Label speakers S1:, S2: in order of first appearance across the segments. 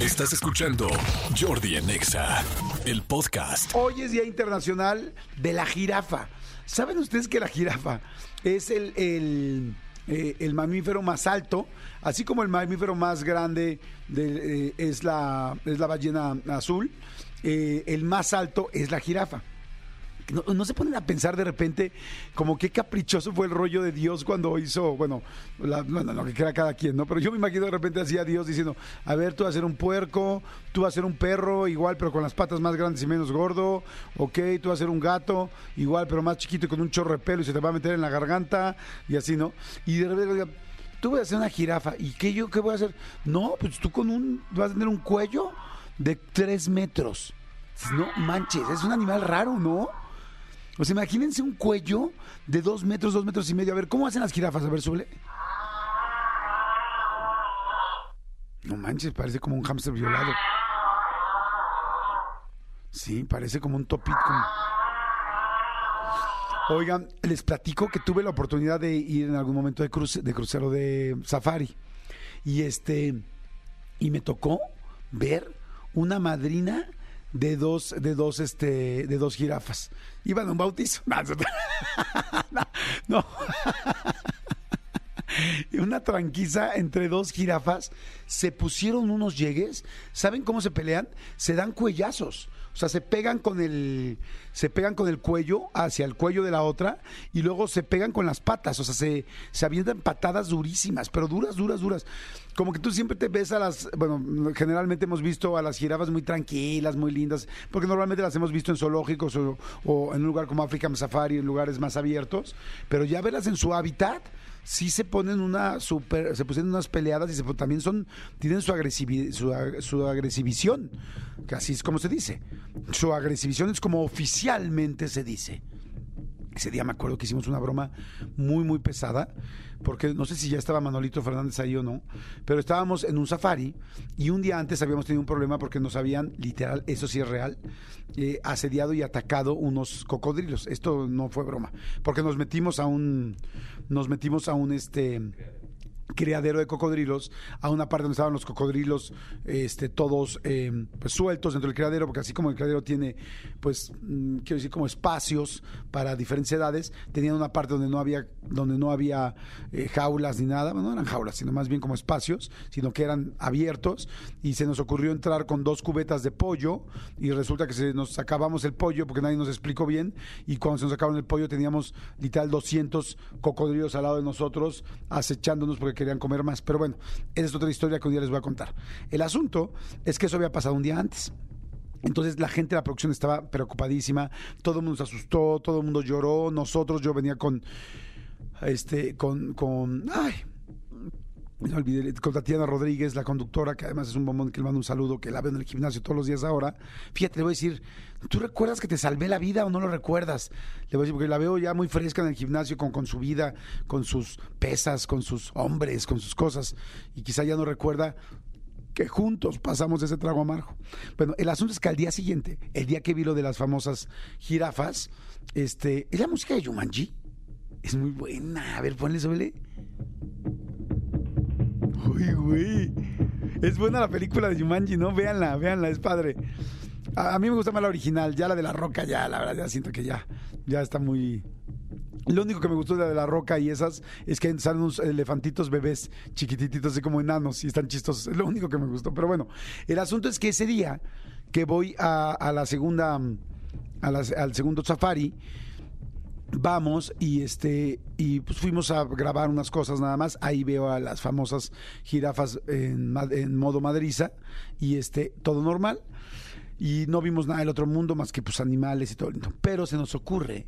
S1: Estás escuchando Jordi en Exa, el podcast.
S2: Hoy es Día Internacional de la Jirafa. ¿Saben ustedes que la jirafa es el, el, eh, mamífero más alto? Así como el mamífero más grande de- eh, es, la, es la ballena azul, eh, el más alto es la jirafa. No, no se ponen a pensar de repente como qué caprichoso fue el rollo de Dios cuando hizo, bueno, la- bueno, lo que quiera cada quien, ¿no? Pero yo me imagino de repente así a Dios diciendo, a ver, tú vas a ser un puerco, tú vas a ser un perro, igual, pero con las patas más grandes y menos gordo, ok, tú vas a ser un gato, igual, pero más chiquito y con un chorro de pelo y se te va a meter en la garganta y así, ¿no? Y de repente, tú vas a ser una jirafa, ¿y qué yo qué voy a hacer? No, pues tú con un, vas a tener un cuello de tres metros. No manches, es un animal raro, ¿no? O sea, imagínense un cuello de dos metros, dos metros y medio. A ver, ¿cómo hacen las jirafas? A ver, súbele. No manches, parece como un hámster violado. Sí, parece como un topit. Oigan, les platico que tuve la oportunidad de ir en algún momento de, cruce- de crucero de safari. Y este, y me tocó ver una madrina de dos, de dos, este, de dos jirafas. Iban a un bautizo. No, no. Una tranquiza entre dos jirafas. Se pusieron unos llegues. ¿Saben cómo se pelean? Se dan cuellazos. O sea, se pegan con el se pegan con el cuello hacia el cuello de la otra y luego se pegan con las patas, o sea, se, se avientan patadas durísimas, pero duras, duras, duras. Como que tú siempre te ves a las, bueno, generalmente hemos visto a las jirafas muy tranquilas, muy lindas, porque normalmente las hemos visto en zoológicos o, o en un lugar como African Safari, en lugares más abiertos, pero ya verlas en su hábitat, sí se ponen una super, se pusieron unas peleadas y se, también son, tienen su agresividad, su, su que así es como se dice. Su agresivición es como oficialmente se dice. Ese día me acuerdo que hicimos una broma muy, muy pesada, porque no sé si ya estaba Manolito Fernández ahí o no, pero estábamos en un safari y un día antes habíamos tenido un problema porque nos habían, literal, eso sí es real, eh, asediado y atacado unos cocodrilos. Esto no fue broma, porque nos metimos a un, nos metimos a un, este, criadero de cocodrilos a una parte donde estaban los cocodrilos este todos eh, pues sueltos dentro del criadero porque así como el criadero tiene pues mm, quiero decir como espacios para diferentes edades tenían una parte donde no había donde no había eh, jaulas ni nada. Bueno, no eran jaulas sino más bien como espacios sino que eran abiertos. Y se nos ocurrió entrar con dos cubetas de pollo y resulta que se nos acabamos el pollo porque nadie nos explicó bien. Y cuando se nos acabaron el pollo teníamos literal 200 cocodrilos al lado de nosotros acechándonos porque querían comer más. Pero bueno, esa es otra historia que un día les voy a contar. El asunto es que eso había pasado un día antes. Entonces la gente de la producción estaba preocupadísima, todo el mundo se asustó, todo el mundo lloró, nosotros, yo venía con, este, con, con, ay, me olvidé, con Tatiana Rodríguez, la conductora, que además es un bombón que le mando un saludo, que la veo en el gimnasio todos los días ahora. Fíjate, le voy a decir, ¿tú recuerdas que te salvé la vida o no lo recuerdas? Le voy a decir, porque la veo ya muy fresca en el gimnasio, con, con su vida, con sus pesas, con sus hombres, con sus cosas, y quizá ya no recuerda que juntos pasamos ese trago amargo. Bueno, el asunto es que al día siguiente, el día que vi lo de las famosas jirafas, este, es la música de Yumanji. Es muy buena. A ver, ponle, súbele. Uy. Es buena la película de Jumanji, ¿no? Véanla, véanla, es padre. A, mí me gusta más la original, ya la de la roca, ya, la verdad, ya siento que ya, ya está muy. Lo único que me gustó de la de la roca y esas es que salen unos elefantitos bebés chiquitititos, así como enanos, y están chistosos. Es lo único que me gustó. Pero bueno, el asunto es que ese día que voy a, la segunda, al segundo safari, vamos y este y pues fuimos a grabar unas cosas nada más. Ahí veo a las famosas jirafas en, modo madriza y este todo normal. Y no vimos nada del otro mundo más que pues animales y todo pero se nos ocurre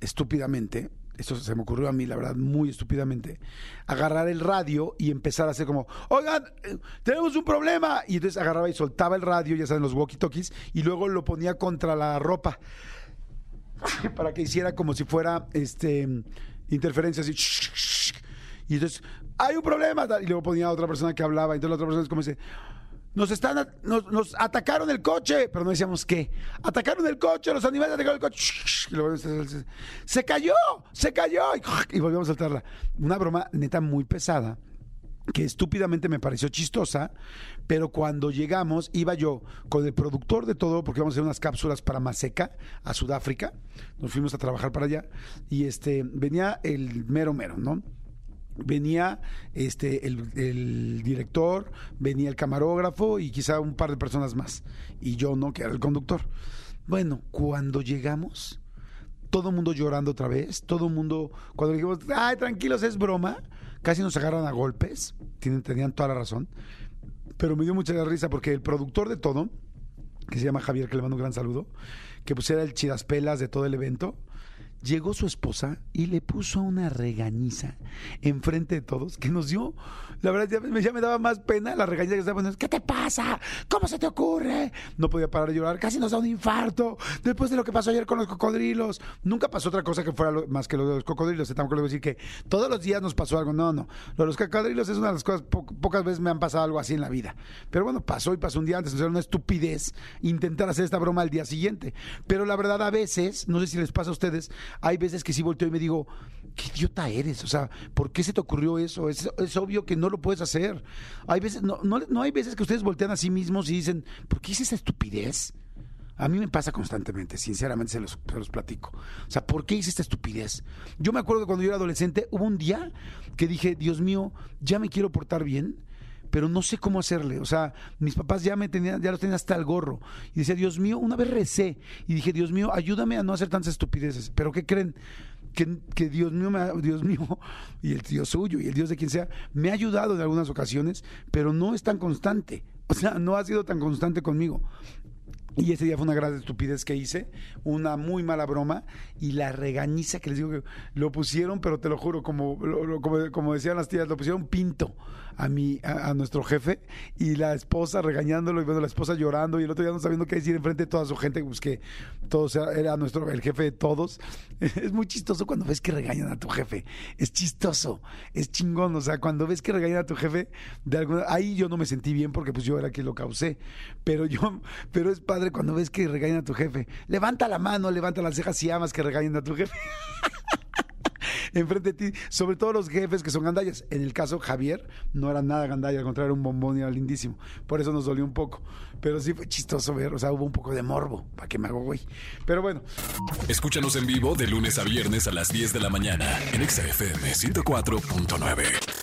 S2: estúpidamente esto se me ocurrió a mí, la verdad, muy estúpidamente, agarrar el radio y empezar a hacer como, oigan, eh, tenemos un problema. Y entonces agarraba y soltaba el radio, ya saben, los walkie-talkies, y luego lo ponía contra la ropa para que hiciera como si fuera este interferencia así. Y entonces, hay un problema. Y luego ponía otra persona que hablaba. Y entonces la otra persona es como dice, nos están, nos, atacaron el coche, pero no decíamos qué. Atacaron el coche, los animales atacaron el coche. Y luego, se cayó, se cayó. Y volvimos a saltarla. Una broma neta muy pesada que estúpidamente me pareció chistosa, pero cuando llegamos iba yo con el productor de todo, porque íbamos a hacer unas cápsulas para Maseca a Sudáfrica, nos fuimos a trabajar para allá, y este venía el mero mero, ¿no? venía este el, el, director, venía el camarógrafo y quizá un par de personas más. Y yo no, que era el conductor. Bueno, cuando llegamos, todo el mundo llorando otra vez, todo el mundo, cuando dijimos, ay, tranquilos, es broma, casi nos agarran a golpes, tienen, tenían toda la razón, pero me dio mucha risa porque el productor de todo, que se llama Javier, que le mando un gran saludo, que pues era el chidaspelas de todo el evento, llegó su esposa y le puso una regañiza enfrente de todos que nos dio, la verdad ya me, ya me daba más pena la regañiza que estaba poniendo, ¿qué te pasa? ¿Cómo se te ocurre? No podía parar de llorar, casi nos da un infarto después de lo que pasó ayer con los cocodrilos. Nunca pasó otra cosa que fuera más que lo de los cocodrilos, tampoco le voy a decir que todos los días nos pasó algo, no, no. Lo de los cocodrilos es una de las cosas, po pocas veces me han pasado algo así en la vida. Pero bueno, pasó y pasó un día antes, era una estupidez intentar hacer esta broma al día siguiente. Pero la verdad a veces, no sé si les pasa a ustedes, hay veces que sí volteo y me digo, qué idiota eres, o sea, ¿por qué se te ocurrió eso? Es, es obvio que no lo puedes hacer. Hay veces, no, no, no, hay veces que ustedes voltean a sí mismos y dicen, ¿por qué hice esa estupidez? A mí me pasa constantemente, sinceramente se los, se los, platico. O sea, ¿por qué hice esta estupidez? Yo me acuerdo que cuando yo era adolescente, hubo un día que dije, Dios mío, ya me quiero portar bien, pero no sé cómo hacerle. O sea, mis papás ya me tenían, ya los tenían hasta el gorro. Y decía, Dios mío, una vez recé y dije, Dios mío, ayúdame a no hacer tantas estupideces. Pero ¿qué creen? Que, Dios mío, Dios mío, y el Dios suyo, y el Dios de quien sea, me ha ayudado en algunas ocasiones, pero no es tan constante. O sea, no ha sido tan constante conmigo. Y ese día fue una gran estupidez que hice, una muy mala broma y la regañiza que les digo que lo pusieron, pero te lo juro, como, como, como, decían las tías, lo pusieron pinto a mi, a, nuestro jefe y la esposa regañándolo y bueno, la esposa llorando y el otro día no sabiendo qué decir enfrente de toda su gente, pues que todos era nuestro, el jefe de todos. Es muy chistoso cuando ves que regañan a tu jefe. Es chistoso, es chingón. O sea, cuando ves que regañan a tu jefe, de alguna, ahí yo no me sentí bien porque pues yo era quien lo causé. Pero yo, pero es padre cuando ves que regañan a tu jefe. Levanta la mano, levanta las cejas si amas que regañen a tu jefe. enfrente de ti, sobre todo los jefes que son gandallas. En el caso Javier no era nada gandalla, al contrario, era un bombón y era lindísimo. Por eso nos dolió un poco. Pero sí fue chistoso ver, o sea, hubo un poco de morbo, para que me hago güey. Pero bueno.
S1: Escúchanos en vivo de lunes a viernes a las 10 de la mañana en XFM 104.9.